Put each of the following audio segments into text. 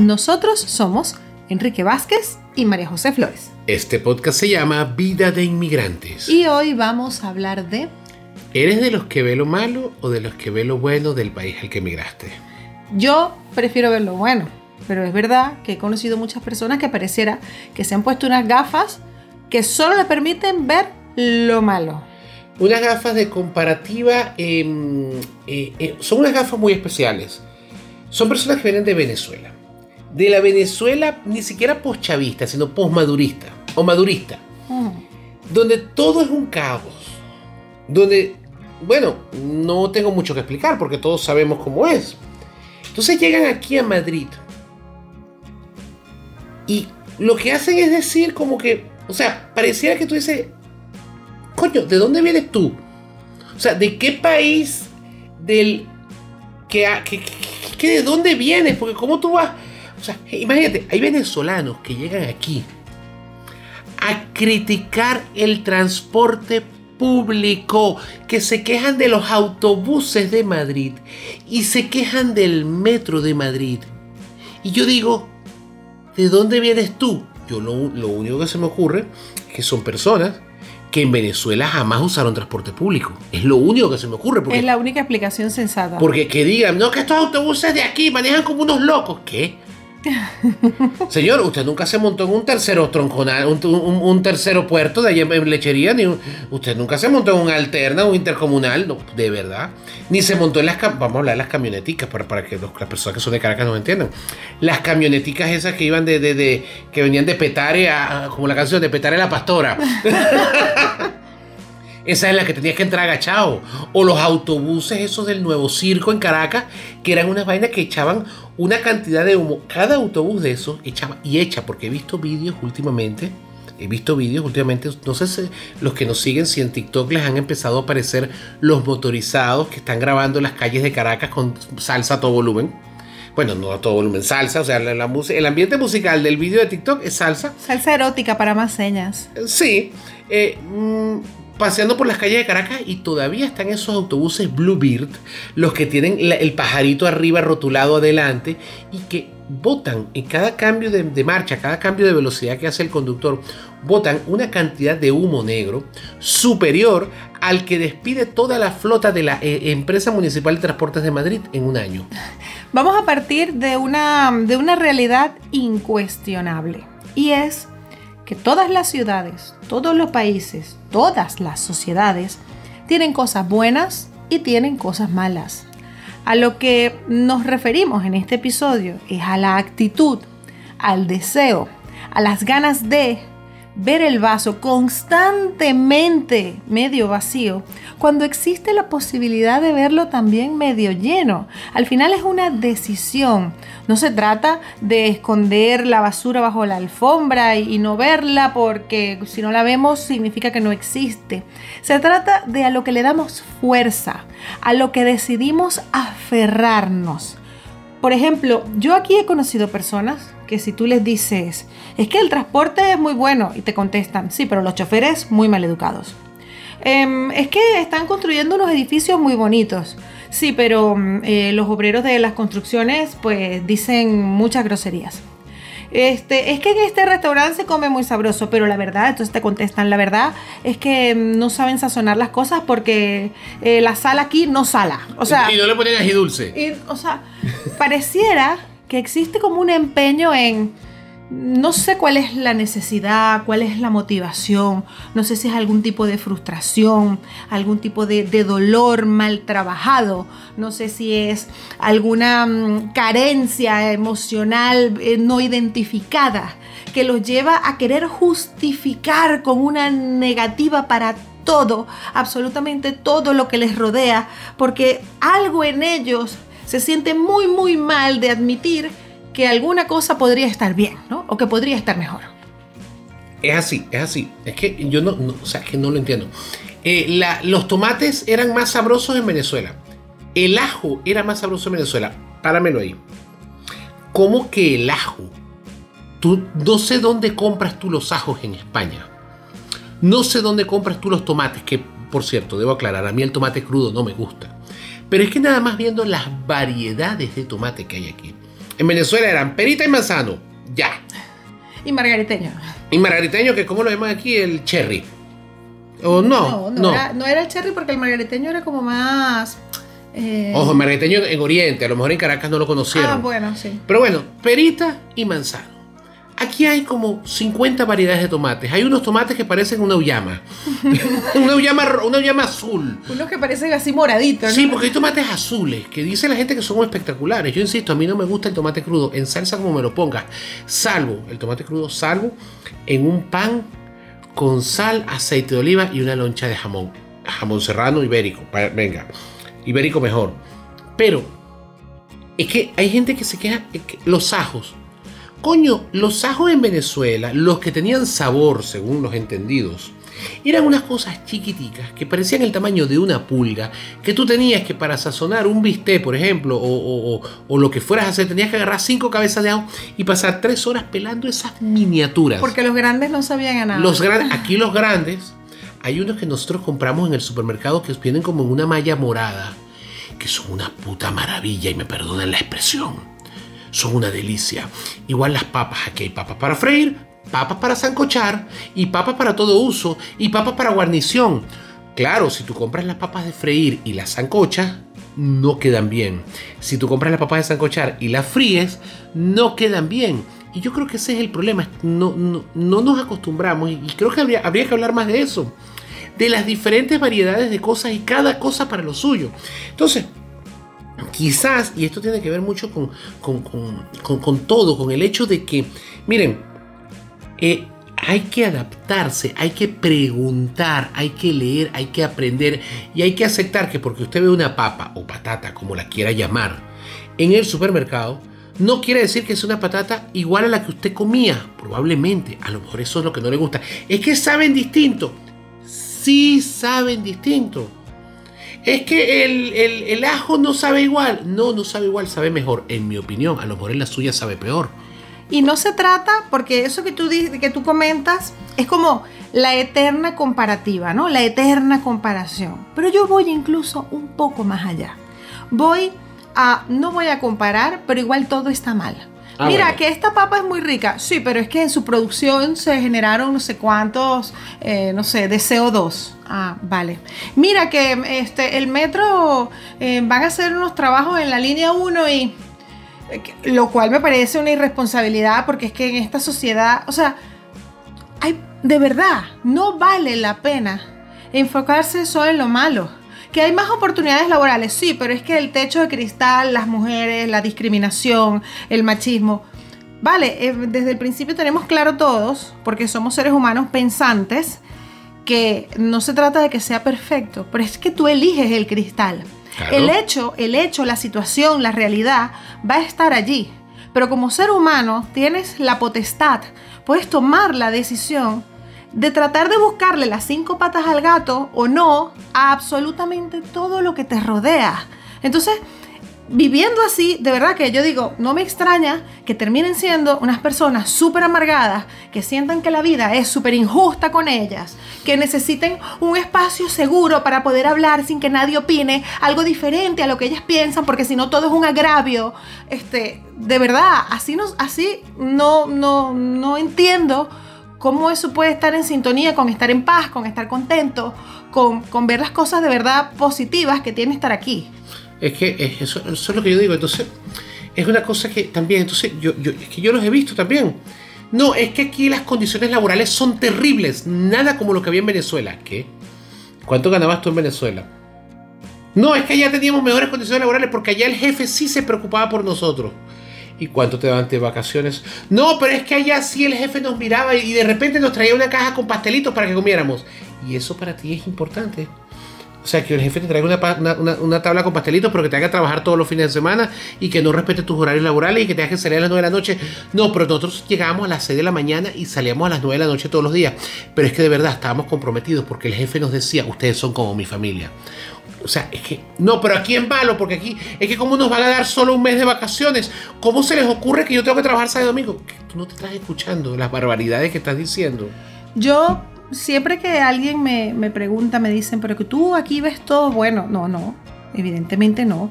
Nosotros somos Enrique Vázquez y María José Flores. Este podcast se llama Vida de Inmigrantes. Y hoy vamos a hablar de... ¿Eres de los que ve lo malo o de los que ve lo bueno del país al que emigraste? Yo prefiero ver lo bueno, pero es verdad que he conocido muchas personas que pareciera que se han puesto unas gafas que solo le permiten ver lo malo. Unas gafas de comparativa em, eh, eh, son unas gafas muy especiales. Son personas que vienen de Venezuela. De la Venezuela ni siquiera post-chavista, sino post-madurista o madurista. Mm. Donde todo es un caos. Donde, bueno, no tengo mucho que explicar porque todos sabemos cómo es. Entonces llegan aquí a Madrid. Y lo que hacen es decir como que, o sea, pareciera que tú dices, coño, ¿de dónde vienes tú? O sea, ¿de qué país del que, que, que- que de dónde vienes? Porque cómo tú vas, o sea, imagínate, hay venezolanos que llegan aquí a criticar el transporte público, que se quejan de los autobuses de Madrid y se quejan del metro de Madrid. Y yo digo, ¿de dónde vienes tú? Yo lo, lo único que se me ocurre es que son personas que en Venezuela jamás usaron transporte público. Es lo único que se me ocurre. Porque, Es la única explicación sensata. porque que digan, no, que estos autobuses de aquí manejan como unos locos. ¿Qué? Señor, usted nunca se montó en un tercero tronconal, un, un- un tercero puerto de allá en lechería, ni un- usted nunca se montó en un alterna, un intercomunal, no, de verdad. Ni se montó en las, vamos a hablar de las camioneticas para, para que los- las personas que son de Caracas nos entiendan. Las camioneticas esas que iban de, de- de- que venían de Petare a- como la canción de Petare la Pastora. Esa es la que tenías que entrar agachado. O los autobuses esos del nuevo circo en Caracas, que eran unas vainas que echaban una cantidad de humo. Cada autobús de esos echaba y echa, porque he visto vídeos últimamente. He visto vídeos últimamente, no sé si los que nos siguen, si en TikTok les han empezado a aparecer los motorizados que están grabando las calles de Caracas con salsa a todo volumen. Bueno, no a todo volumen, salsa, o sea, la, la música- el ambiente musical del vídeo de TikTok es salsa. Salsa erótica para más señas. Sí, eh, mm, paseando por las calles de Caracas y todavía están esos autobuses Bluebird, los que tienen el pajarito arriba rotulado adelante y que botan en cada cambio de, de marcha, cada cambio de velocidad que hace el conductor, botan una cantidad de humo negro superior al que despide toda la flota de la eh, empresa municipal de transportes de Madrid en un año. Vamos a partir de una, de una realidad incuestionable. Y es que todas las ciudades, todos los países, todas las sociedades tienen cosas buenas y tienen cosas malas. A lo que nos referimos en este episodio es a la actitud, al deseo, a las ganas de ver el vaso constantemente medio vacío cuando existe la posibilidad de verlo también medio lleno. Al final es una decisión. No se trata de esconder la basura bajo la alfombra y, no verla porque si no la vemos significa que no existe. Se trata de a lo que le damos fuerza, a lo que decidimos aferrarnos. Por ejemplo, yo aquí he conocido personas que si tú les dices, es que el transporte es muy bueno, y te contestan, sí, pero los choferes muy mal educados. Em, es que están construyendo unos edificios muy bonitos. Sí, pero mm, eh, los obreros de las construcciones pues dicen muchas groserías. Este, es que en este restaurante se come muy sabroso, pero la verdad, entonces te contestan, la verdad es que mm, no saben sazonar las cosas porque eh, la sal aquí no sala. O sea, y no le ponen ají dulce. y, o sea, pareciera que existe como un empeño en, no sé cuál es la necesidad, cuál es la motivación, no sé si es algún tipo de frustración, algún tipo de, dolor mal trabajado, no sé si es alguna mm, carencia emocional eh, no identificada que los lleva a querer justificar con una negativa para todo, absolutamente todo lo que les rodea, porque algo en ellos se siente muy, muy mal de admitir que alguna cosa podría estar bien, ¿no? O que podría estar mejor. Es así, es así. Es que yo no, o sea, que no lo entiendo. Eh, los tomates eran más sabrosos en Venezuela. El ajo era más sabroso en Venezuela. Páramelo ahí. ¿Cómo que el ajo? Tú, no sé dónde compras tú los ajos en España. No sé dónde compras tú los tomates, que por cierto, debo aclarar, a mí el tomate crudo no me gusta. Pero es que nada más viendo las variedades de tomate que hay aquí. En Venezuela eran perita y manzano. Ya. Y margariteño. Y margariteño, que como lo llaman aquí, el cherry. ¿O no? No, no, Era, no era el cherry porque el margariteño era como más... Eh... Ojo, el margariteño en Oriente, a lo mejor en Caracas no lo conocieron. Ah, bueno, sí. Pero bueno, perita y manzano. Aquí hay como 50 variedades de tomates. Hay unos tomates que parecen una uyama. una uyama, una azul. Unos que parecen así moraditos. ¿no? Sí, porque hay tomates azules que dice la gente que son espectaculares. Yo insisto, a mí no me gusta el tomate crudo en salsa como me lo pongas. Salvo el tomate crudo, salvo en un pan con sal, aceite de oliva y una loncha de jamón. Jamón serrano ibérico. Venga, ibérico mejor. Pero es que hay gente que se queja. Los ajos Coño, los ajos en Venezuela, los que tenían sabor, según los entendidos, eran unas cosas chiquiticas que parecían el tamaño de una pulga, que tú tenías que para sazonar un bistec, por ejemplo, o, lo que fueras a hacer, tenías que agarrar cinco cabezas de ajo y pasar tres horas pelando esas miniaturas. Porque los grandes no sabían a nada. Los grandes, aquí los grandes, hay unos que nosotros compramos en el supermercado que vienen como en una malla morada, que son una puta maravilla y me perdonen la expresión son una delicia. Igual las papas, aquí hay papas para freír, papas para zancochar y papas para todo uso y papas para guarnición. Claro, si tú compras las papas de freír y las zancochas, no quedan bien. Si tú compras las papas de zancochar y las fríes, no quedan bien. Y yo creo que ese es el problema. No, no, nos acostumbramos y creo que habría, habría que hablar más de eso. De las diferentes variedades de cosas y cada cosa para lo suyo. Entonces, quizás, y esto tiene que ver mucho con, con, todo, con el hecho de que, miren, eh, hay que adaptarse, hay que preguntar, hay que leer, hay que aprender y hay que aceptar que porque usted ve una papa o patata, como la quiera llamar, en el supermercado, no quiere decir que es una patata igual a la que usted comía. Probablemente, a lo mejor eso es lo que no le gusta. Es que saben distinto. Sí saben distinto es que el, ajo no sabe igual. No, no sabe igual, sabe mejor. En mi opinión, a lo mejor en la suya sabe peor. Y no se trata, porque eso que tú, que tú comentas es como la eterna comparativa, ¿no? La eterna comparación. Pero yo voy incluso un poco más allá. Voy a, no voy a comparar, pero igual todo está mal. Ah, Mira, que esta papa es muy rica. Sí, pero es que en su producción se generaron no sé cuántos, eh, no sé, de CO2. Ah, vale. Mira que este, el metro eh, van a hacer unos trabajos en la línea 1 y... Eh, lo cual me parece una irresponsabilidad porque es que en esta sociedad, o sea, hay, de verdad, no vale la pena enfocarse solo en lo malo. Que hay más oportunidades laborales, sí, pero es que el techo de cristal, las mujeres, la discriminación, el machismo. Vale, eh, desde el principio tenemos claro todos, porque somos seres humanos pensantes, que no se trata de que sea perfecto, pero es que tú eliges el cristal. El hecho, el hecho, la situación, la realidad va a estar allí. Pero como ser humano tienes la potestad, puedes tomar la decisión de tratar de buscarle las cinco patas al gato o no a absolutamente todo lo que te rodea. Entonces, viviendo así, de verdad que yo digo, no me extraña que terminen siendo unas personas súper amargadas, que sientan que la vida es súper injusta con ellas, que necesiten un espacio seguro para poder hablar sin que nadie opine algo diferente a lo que ellas piensan, porque si no todo es un agravio. Este, de verdad, así no, así no, no, no entiendo cómo eso puede estar en sintonía con estar en paz, con estar contento, con, ver las cosas de verdad positivas que tiene estar aquí. Es que eso, es lo que yo digo. Entonces, es una cosa que también, entonces, yo, es que yo los he visto también. No, es que aquí las condiciones laborales son terribles. Nada como lo que había en Venezuela. ¿Qué? ¿Cuánto ganabas tú en Venezuela? No, es que allá teníamos mejores condiciones laborales porque allá el jefe sí se preocupaba por nosotros. ¿Y cuánto te daban de vacaciones? No, pero es que allá sí el jefe nos miraba y de repente nos traía una caja con pastelitos para que comiéramos. Y eso para ti es importante. O sea, que el jefe te traiga una, tabla con pastelitos, pero que te haga trabajar todos los fines de semana y que no respete tus horarios laborales y que te haga salir a las 9 de la noche. No, pero nosotros llegábamos a las 6 de la mañana y salíamos a las 9 de la noche todos los días. Pero es que de verdad estábamos comprometidos porque el jefe nos decía, ustedes son como mi familia. O sea, es que, no, pero aquí en malo, porque aquí, es que como nos van a dar solo un mes de vacaciones, ¿cómo se les ocurre que yo tengo que trabajar sábado y domingo? tú no te estás escuchando las barbaridades que estás diciendo. Yo, siempre que alguien me, me pregunta, me dicen, pero que tú aquí ves todo bueno. No, no, evidentemente no.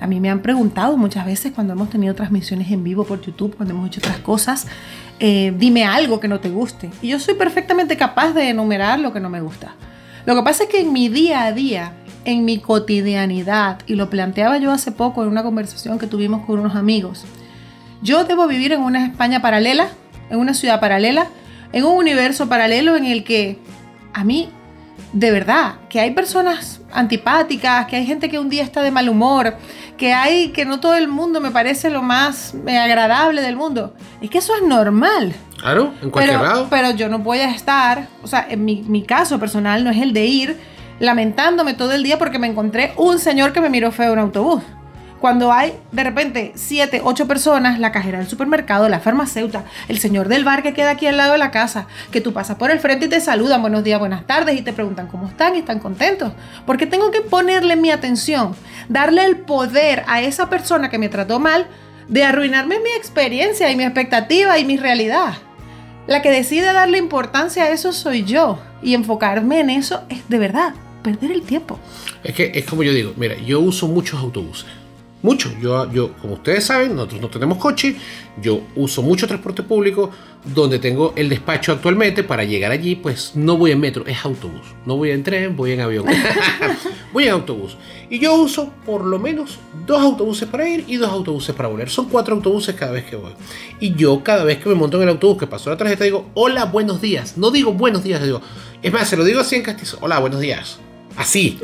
A mí me han preguntado muchas veces cuando hemos tenido transmisiones en vivo por YouTube, cuando hemos hecho otras cosas, eh, dime algo que no te guste. Y yo soy perfectamente capaz de enumerar lo que no me gusta. Lo que pasa es que en mi día a día, en mi cotidianidad, y lo planteaba yo hace poco en una conversación que tuvimos con unos amigos, yo debo vivir en una España paralela, en una ciudad paralela, en un universo paralelo en el que a mí, de verdad, que hay personas antipáticas, que hay gente que un día está de mal humor, que hay que no todo el mundo me parece lo más eh, agradable del mundo. Es que eso es normal. Claro, en cualquier pero, lado. Pero yo no voy a estar, o sea, en mi, mi caso personal no es el de ir lamentándome todo el día porque me encontré un señor que me miró feo en autobús. Cuando hay de repente siete, ocho personas, la cajera del supermercado, la farmacéutica, el señor del bar que queda aquí al lado de la casa, que tú pasas por el frente y te saludan buenos días, buenas tardes y te preguntan cómo están y están contentos. Porque tengo que ponerle mi atención, darle el poder a esa persona que me trató mal de arruinarme mi experiencia y mi expectativa y mi realidad. La que decide darle importancia a eso soy yo y enfocarme en eso es de verdad perder el tiempo. Es que es como yo digo, mira, yo uso muchos autobuses. Mucho. Yo, yo, como ustedes saben, nosotros no tenemos coche. Yo uso mucho transporte público. Donde tengo el despacho actualmente, para llegar allí, pues no voy en metro, es autobús. No voy en tren, voy en avión. voy en autobús. Y yo uso por lo menos dos autobuses para ir y dos autobuses para volver. Son cuatro autobuses cada vez que voy. Y yo cada vez que me monto en el autobús, que pasó la tarjeta, digo, hola, buenos días. No digo buenos días, digo. Es más, se lo digo así en castizo. Hola, buenos días. Así.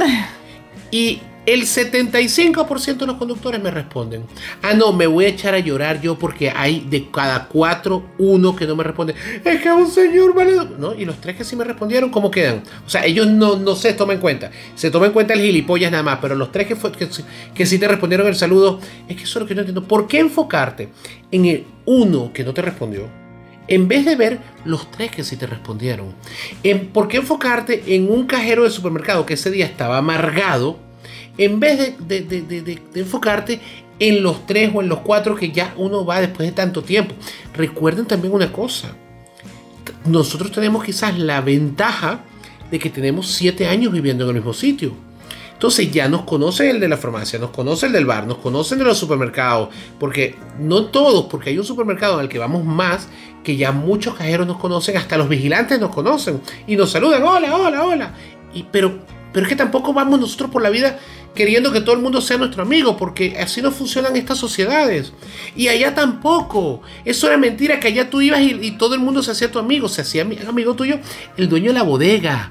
Y el 75% de los conductores me responden. Ah, no, me voy a echar a llorar yo porque hay de cada cuatro, uno que no me responde. Es que un señor vale. ¿No? Y los tres que sí me respondieron, ¿cómo quedan? O sea, ellos no, no se toman en cuenta. Se toma en cuenta el gilipollas nada más, pero los tres que, fue, que, que sí te respondieron el saludo, es que eso es lo que no entiendo. ¿Por qué enfocarte en el uno que no te respondió? En vez de ver los tres que sí te respondieron. En, ¿Por qué enfocarte en un cajero de supermercado que ese día estaba amargado? En vez de, de, enfocarte en los tres o en los cuatro que ya uno va después de tanto tiempo. Recuerden también una cosa. Nosotros tenemos quizás la ventaja de que tenemos siete años viviendo en el mismo sitio. Entonces ya nos conoce el de la farmacia, nos conoce el del bar, nos conocen de los supermercados, porque no todos, porque hay un supermercado en el que vamos más, que ya muchos cajeros nos conocen, hasta los vigilantes nos conocen y nos saludan, hola, hola, hola. Y, pero, pero es que tampoco vamos nosotros por la vida queriendo que todo el mundo sea nuestro amigo, porque así no funcionan estas sociedades. Y allá tampoco. Eso era mentira, que allá tú ibas y, todo el mundo se hacía tu amigo, se hacía amigo tuyo el dueño de la bodega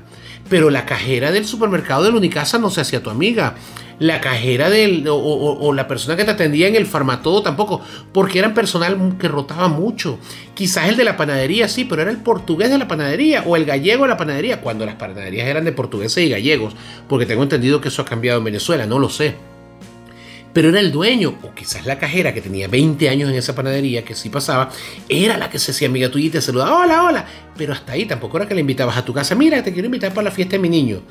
pero la cajera del supermercado de la Unicasa no se hacía tu amiga. La cajera del, o, la persona que te atendía en el farmatodo tampoco, porque eran personal que rotaba mucho. Quizás el de la panadería sí, pero era el portugués de la panadería o el gallego de la panadería, cuando las panaderías eran de portugueses y gallegos, porque tengo entendido que eso ha cambiado en Venezuela, no lo sé pero era el dueño, o quizás la cajera que tenía 20 años en esa panadería, que sí pasaba, era la que se hacía amiga tuya y te saludaba, hola, hola, pero hasta ahí tampoco era que le invitabas a tu casa, mira, te quiero invitar para la fiesta de mi niño.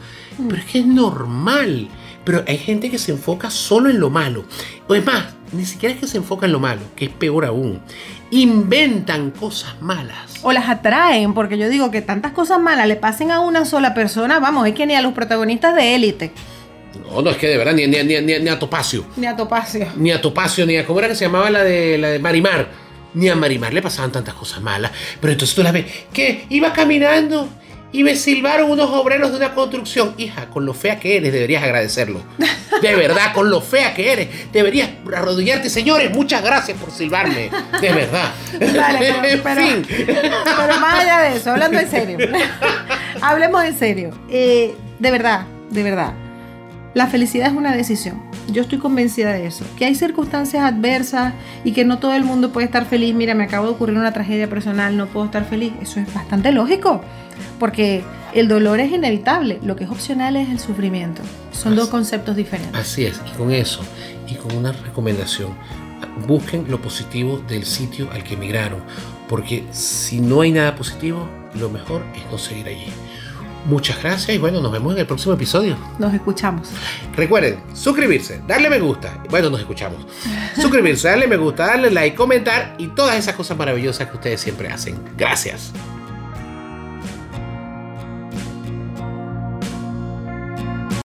Pero es que es normal, pero hay gente que se enfoca solo en lo malo. O es más, ni siquiera es que se enfoca en lo malo, que es peor aún. Inventan cosas malas. O las atraen, porque yo digo que tantas cosas malas le pasen a una sola persona, vamos, es que ni a los protagonistas de élite. No, no, es que de verdad, ni, ni, ni, ni, a Topacio. Ni a Topacio. Ni a Topacio, ni a. ¿Cómo era que se llamaba la de, la de Marimar? Ni a Marimar le pasaban tantas cosas malas. Pero entonces tú la ves, que iba caminando y me silbaron unos obreros de una construcción. Hija, con lo fea que eres, deberías agradecerlo. De verdad, con lo fea que eres, deberías arrodillarte. Señores, muchas gracias por silbarme. De verdad. Dale, pero, en pero, fin. pero más allá de eso, hablando en serio. Hablemos en serio. Eh, de verdad, de verdad la felicidad es una decisión. Yo estoy convencida de eso. Que hay circunstancias adversas y que no todo el mundo puede estar feliz. Mira, me acabo de ocurrir una tragedia personal, no puedo estar feliz. Eso es bastante lógico. Porque el dolor es inevitable. Lo que es opcional es el sufrimiento. Son así, dos conceptos diferentes. Así es. Y con eso, y con una recomendación, busquen lo positivo del sitio al que emigraron. Porque si no hay nada positivo, lo mejor es no seguir allí. Muchas gracias y bueno, nos vemos en el próximo episodio. Nos escuchamos. Recuerden, suscribirse, darle me gusta. Bueno, nos escuchamos. Suscribirse, darle me gusta, darle like, comentar y todas esas cosas maravillosas que ustedes siempre hacen. Gracias.